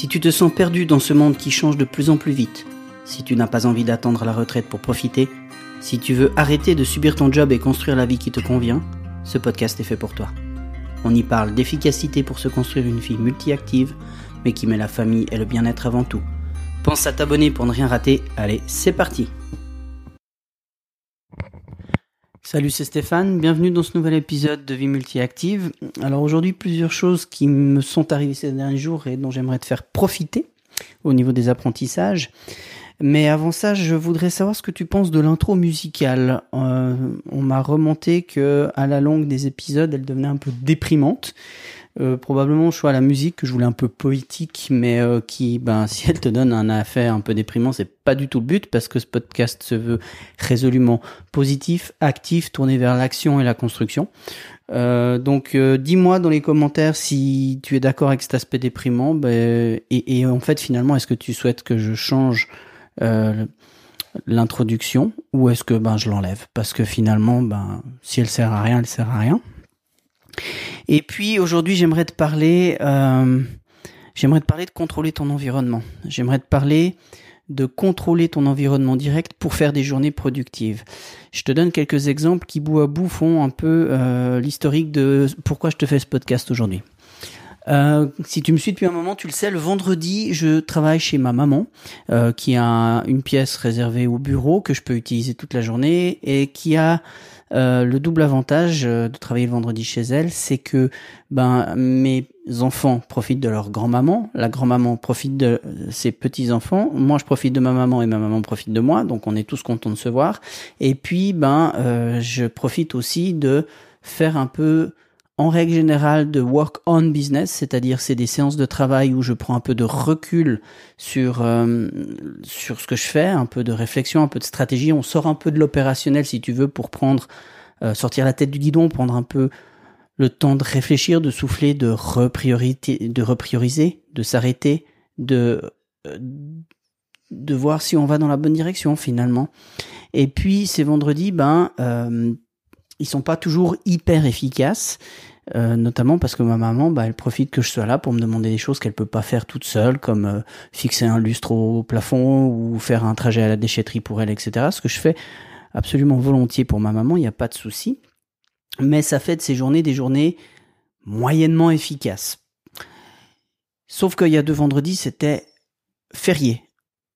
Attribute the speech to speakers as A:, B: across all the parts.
A: Si tu te sens perdu dans ce monde qui change de plus en plus vite, si tu n'as pas envie d'attendre la retraite pour profiter, si tu veux arrêter de subir ton job et construire la vie qui te convient, ce podcast est fait pour toi. On y parle d'efficacité pour se construire une vie multi-active, mais qui met la famille et le bien-être avant tout. Pense à t'abonner pour ne rien rater. Allez, c'est parti Salut, c'est Stéphane, bienvenue dans ce nouvel épisode de Vie Multi-Active. Alors aujourd'hui, plusieurs choses qui me sont arrivées ces derniers jours et dont j'aimerais te faire profiter au niveau des apprentissages. Mais avant ça, je voudrais savoir ce que tu penses de l'intro musicale. Euh, on m'a remonté que à la longue des épisodes, elle devenait un peu déprimante. Euh, probablement choix à la musique que je voulais un peu poétique, mais euh, qui, ben, si elle te donne un affaire un peu déprimant, c'est pas du tout le but parce que ce podcast se veut résolument positif, actif, tourné vers l'action et la construction. Euh, donc, dis-moi dans les commentaires si tu es d'accord avec cet aspect déprimant, ben, et, et, en fait, finalement, est-ce que tu souhaites que je change l'introduction ou est-ce que ben je l'enlève? Parce que finalement ben si elle sert à rien elle sert à rien et puis aujourd'hui, j'aimerais te parler, euh, j'aimerais te parler de contrôler ton environnement. J'aimerais te parler de contrôler ton environnement direct pour faire des journées productives. Je te donne quelques exemples qui bout à bout font un peu euh, l'historique de pourquoi je te fais ce podcast aujourd'hui. Euh, si tu me suis depuis un moment, tu le sais, le vendredi, je travaille chez ma maman, euh, qui a une pièce réservée au bureau que je peux utiliser toute la journée et qui a euh, le double avantage euh, de travailler le vendredi chez elle, c'est que ben mes enfants profitent de leur grand-maman, la grand-maman profite de ses petits-enfants, moi je profite de ma maman et ma maman profite de moi, donc on est tous contents de se voir. Et puis ben euh, je profite aussi de faire un peu en règle générale de work on business, c'est-à-dire c'est des séances de travail où je prends un peu de recul sur euh, sur ce que je fais, un peu de réflexion, un peu de stratégie. On sort un peu de l'opérationnel si tu veux pour prendre euh, sortir la tête du guidon, prendre un peu le temps de réfléchir, de souffler, de repriorité, de reprioriser, de s'arrêter, de euh, de voir si on va dans la bonne direction finalement. Et puis ces vendredis, ben ils sont pas toujours hyper efficaces. Euh, notamment parce que ma maman, bah, elle profite que je sois là pour me demander des choses qu'elle peut pas faire toute seule, comme euh, fixer un lustre au plafond ou faire un trajet à la déchetterie pour elle, etc. Ce que je fais absolument volontiers pour ma maman, il n'y a pas de souci. Mais ça fait de ces journées des journées moyennement efficaces. Sauf qu'il y a deux vendredis, c'était férié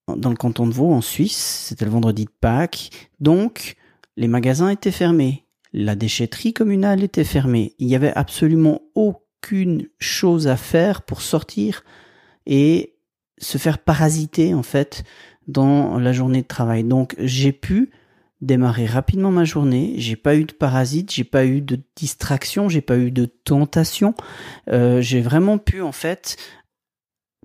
A: dans le canton de Vaud, en Suisse. C'était le vendredi de Pâques. Donc, les magasins étaient fermés. La déchetterie communale était fermée. Il n'y avait absolument aucune chose à faire pour sortir et se faire parasiter en fait dans la journée de travail. Donc j'ai pu démarrer rapidement ma journée. J'ai pas eu de parasites, j'ai pas eu de distraction, j'ai pas eu de tentation. Euh, j'ai vraiment pu en fait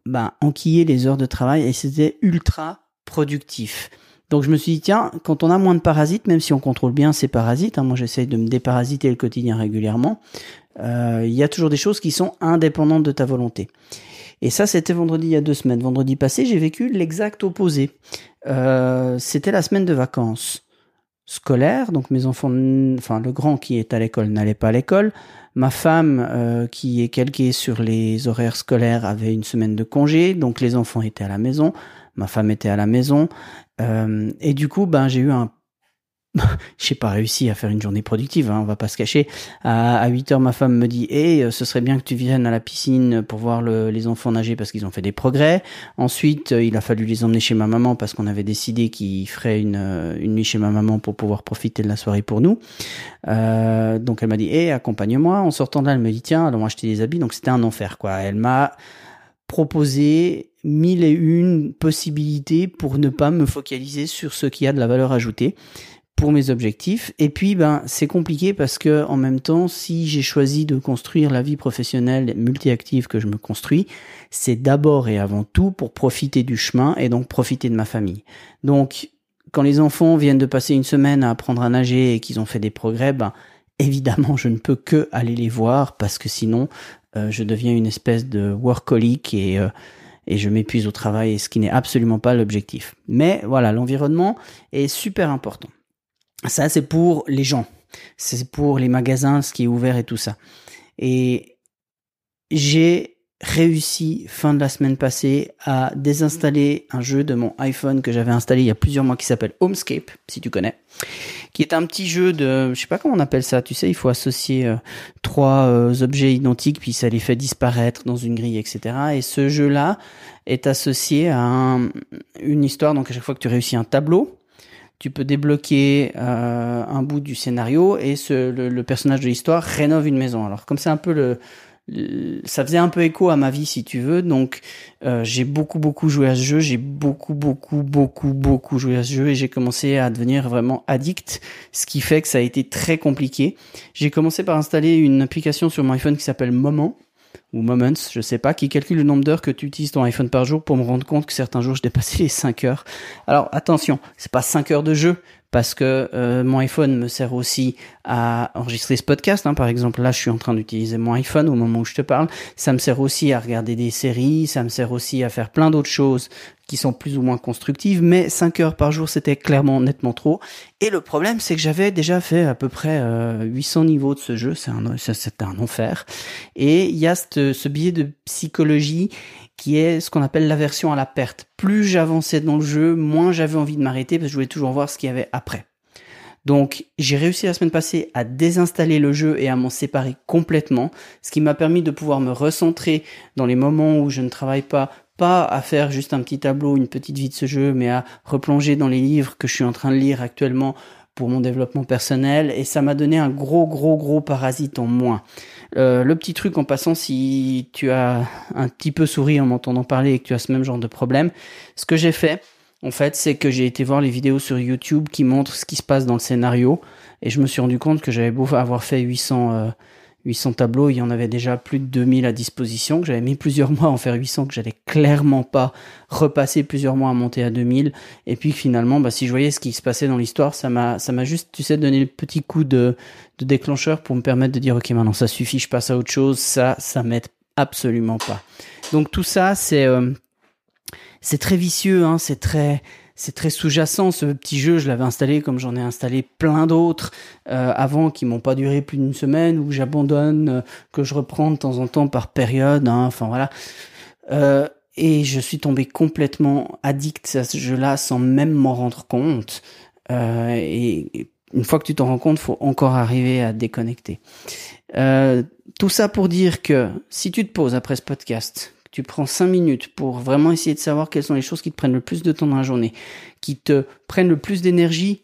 A: bah, enquiller les heures de travail et c'était ultra productif. Donc je me suis dit, tiens, quand on a moins de parasites, même si on contrôle bien ces parasites, hein, moi j'essaye de me déparasiter le quotidien régulièrement, euh, il y a toujours des choses qui sont indépendantes de ta volonté. Et ça, c'était vendredi il y a deux semaines. Vendredi passé, j'ai vécu l'exact opposé. Euh, c'était la semaine de vacances scolaires, donc mes enfants, enfin le grand qui est à l'école n'allait pas à l'école. Ma femme, euh, qui est calquée sur les horaires scolaires, avait une semaine de congé, donc les enfants étaient à la maison ma femme était à la maison euh, et du coup, ben j'ai eu un j'ai pas réussi à faire une journée productive, hein, on va pas se cacher. À, 8 heures, ma femme me dit "Eh, ce serait bien que tu viennes à la piscine pour voir les enfants nager parce qu'ils ont fait des progrès." Ensuite, il a fallu les emmener chez ma maman parce qu'on avait décidé qu'ils feraient une, une nuit chez ma maman pour pouvoir profiter de la soirée pour nous. Euh, donc elle m'a dit "Eh, accompagne-moi." En sortant là, elle me dit "Tiens, allons acheter des habits." Donc c'était un enfer, quoi. Elle m'a proposé mille et une possibilités pour ne pas me focaliser sur ce qui a de la valeur ajoutée pour mes objectifs. Et puis, ben, c'est compliqué parce que, en même temps, si j'ai choisi de construire la vie professionnelle multi-active que je me construis, c'est d'abord et avant tout pour profiter du chemin et donc profiter de ma famille. Donc, quand les enfants viennent de passer une semaine à apprendre à nager et qu'ils ont fait des progrès, ben, évidemment, je ne peux que aller les voir parce que sinon, euh, je deviens une espèce de workaholic et euh, et je m'épuise au travail, ce qui n'est absolument pas l'objectif. Mais voilà, l'environnement est super important. Ça, c'est pour les gens. C'est pour les magasins, ce qui est ouvert et tout ça. Et j'ai réussi fin de la semaine passée à désinstaller un jeu de mon iPhone que j'avais installé il y a plusieurs mois qui s'appelle Homescape, si tu connais, qui est un petit jeu de, je sais pas comment on appelle ça, tu sais, il faut associer euh, trois euh, objets identiques puis ça les fait disparaître dans une grille, etc. Et ce jeu-là est associé à une histoire, donc à chaque fois que tu réussis un tableau, tu peux débloquer euh, un bout du scénario et ce, le, le personnage de l'histoire rénove une maison. Alors comme c'est un peu le ça faisait un peu écho à ma vie si tu veux. Donc euh, j'ai beaucoup beaucoup joué à ce jeu. J'ai beaucoup beaucoup beaucoup beaucoup joué à ce jeu et j'ai commencé à devenir vraiment addict ce qui fait que ça a été très compliqué. J'ai commencé par installer une application sur mon iPhone qui s'appelle Moment ou Moments, je sais pas, qui calcule le nombre d'heures que tu utilises ton iPhone par jour pour me rendre compte que certains jours je dépassais les 5 heures. Alors attention, c'est pas 5 heures de jeu, parce que euh, mon iPhone me sert aussi à enregistrer ce podcast. Hein. Par exemple, là, je suis en train d'utiliser mon iPhone au moment où je te parle. Ça me sert aussi à regarder des séries, ça me sert aussi à faire plein d'autres choses qui sont plus ou moins constructives, mais 5 heures par jour, c'était clairement nettement trop. Et le problème, c'est que j'avais déjà fait à peu près 800 euh, niveaux de ce jeu, c'est un, c'était un enfer. Et il y a ce, biais de psychologie qui est ce qu'on appelle l'aversion à la perte. Plus j'avançais dans le jeu, moins j'avais envie de m'arrêter parce que je voulais toujours voir ce qu'il y avait Donc j'ai réussi la semaine passée à désinstaller le jeu et à m'en séparer complètement, ce qui m'a permis de pouvoir me recentrer dans les moments où je ne travaille pas, pas à faire juste un petit tableau, une petite vie de ce jeu, mais à replonger dans les livres que je suis en train de lire actuellement pour mon développement personnel et ça m'a donné un gros gros gros parasite en moins. Euh, le petit truc en passant, si tu as un petit peu souri en m'entendant parler et que tu as ce même genre de problème, ce que j'ai fait, en fait, c'est que j'ai été voir les vidéos sur YouTube qui montrent ce qui se passe dans le scénario et je me suis rendu compte que j'avais beau avoir fait 800 800 tableaux, il y en avait déjà plus de 2000 à disposition, que j'avais mis plusieurs mois à en faire 800, que j'allais clairement pas repasser plusieurs mois à monter à 2000, et puis finalement, bah, si je voyais ce qui se passait dans l'histoire, ça m'a, ça m'a juste, tu sais, donné le petit coup de, de déclencheur pour me permettre de dire, ok, maintenant ça suffit, je passe à autre chose, ça, ça m'aide absolument pas. Donc tout ça, c'est, euh, c'est très vicieux, hein, c'est très, c'est très sous-jacent ce petit jeu. Je l'avais installé comme j'en ai installé plein d'autres euh, avant qui m'ont pas duré plus d'une semaine ou j'abandonne, euh, que je reprends de temps en temps par période. Hein, voilà. Euh, et je suis tombé complètement addict à ce jeu-là sans même m'en rendre compte. et une fois que tu t'en rends compte, faut encore arriver à déconnecter. tout ça pour dire que si tu te poses après ce podcast, tu prends cinq minutes pour vraiment essayer de savoir quelles sont les choses qui te prennent le plus de temps dans la journée, qui te prennent le plus d'énergie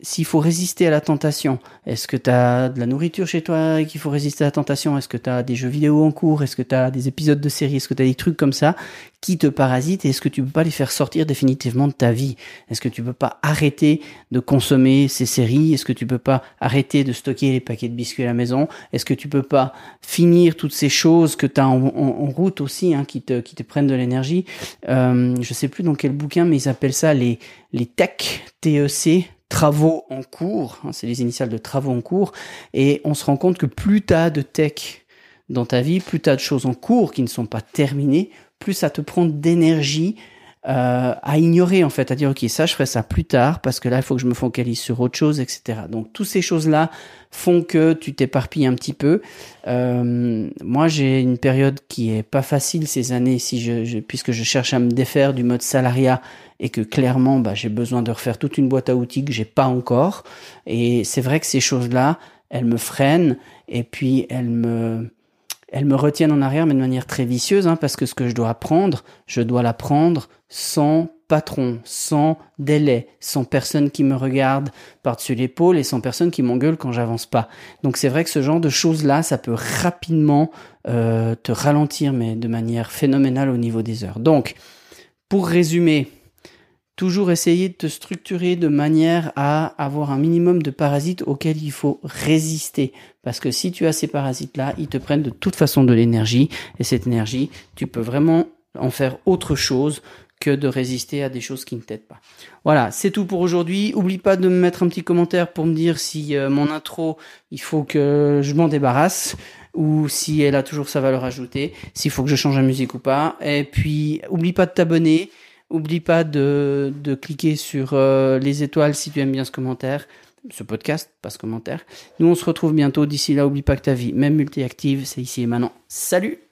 A: s'il faut résister à la tentation, est-ce que tu as de la nourriture chez toi et qu'il faut résister à la tentation? Est-ce que tu as des jeux vidéo en cours? Est-ce que tu as des épisodes de séries Est-ce que tu as des trucs comme ça qui te parasitent? Et est-ce que tu peux pas les faire sortir définitivement de ta vie? Est-ce que tu peux pas arrêter de consommer ces séries? Est-ce que tu peux pas arrêter de stocker les paquets de biscuits à la maison? Est-ce que tu peux pas finir toutes ces choses que tu as en, route aussi hein, qui, te, qui te prennent de l'énergie? Euh, Je sais plus dans quel bouquin mais ils appellent ça les, les tech, TEC, travaux en cours, hein, c'est les initiales de travaux en cours, et on se rend compte que plus tu as de tech dans ta vie, plus tu as de choses en cours qui ne sont pas terminées, plus ça te prend d'énergie euh, à ignorer en fait, à dire ok ça je ferai ça plus tard parce que là il faut que je me focalise sur autre chose, etc. Donc toutes ces choses là font que tu t'éparpilles un petit peu. Euh, moi j'ai une période qui est pas facile ces années si je, puisque je cherche à me défaire du mode salariat et que clairement bah, j'ai besoin de refaire toute une boîte à outils que j'ai pas encore. Et c'est vrai que ces choses là elles me freinent et puis elles me elles me retiennent en arrière, mais de manière très vicieuse, hein, parce que ce que je dois apprendre, je dois l'apprendre sans patron, sans délai, sans personne qui me regarde par-dessus l'épaule et sans personne qui m'engueule quand j'avance pas. Donc c'est vrai que ce genre de choses-là, ça peut rapidement euh, te ralentir, mais de manière phénoménale au niveau des heures. Donc, pour résumer, toujours essayer de te structurer de manière à avoir un minimum de parasites auxquels il faut résister. Parce que si tu as ces parasites-là, ils te prennent de toute façon de l'énergie. Et cette énergie, tu peux vraiment en faire autre chose que de résister à des choses qui ne t'aident pas. Voilà, c'est tout pour aujourd'hui. Oublie pas de me mettre un petit commentaire pour me dire si euh, mon intro, il faut que je m'en débarrasse ou si elle a toujours sa valeur ajoutée, s'il faut que je change la musique ou pas. Et puis, oublie pas de t'abonner. Oublie pas de, cliquer sur euh, les étoiles si tu aimes bien ce commentaire, ce podcast, pas ce commentaire. Nous, on se retrouve bientôt. D'ici là, oublie pas que ta vie, même multi-active, c'est ici et maintenant. Salut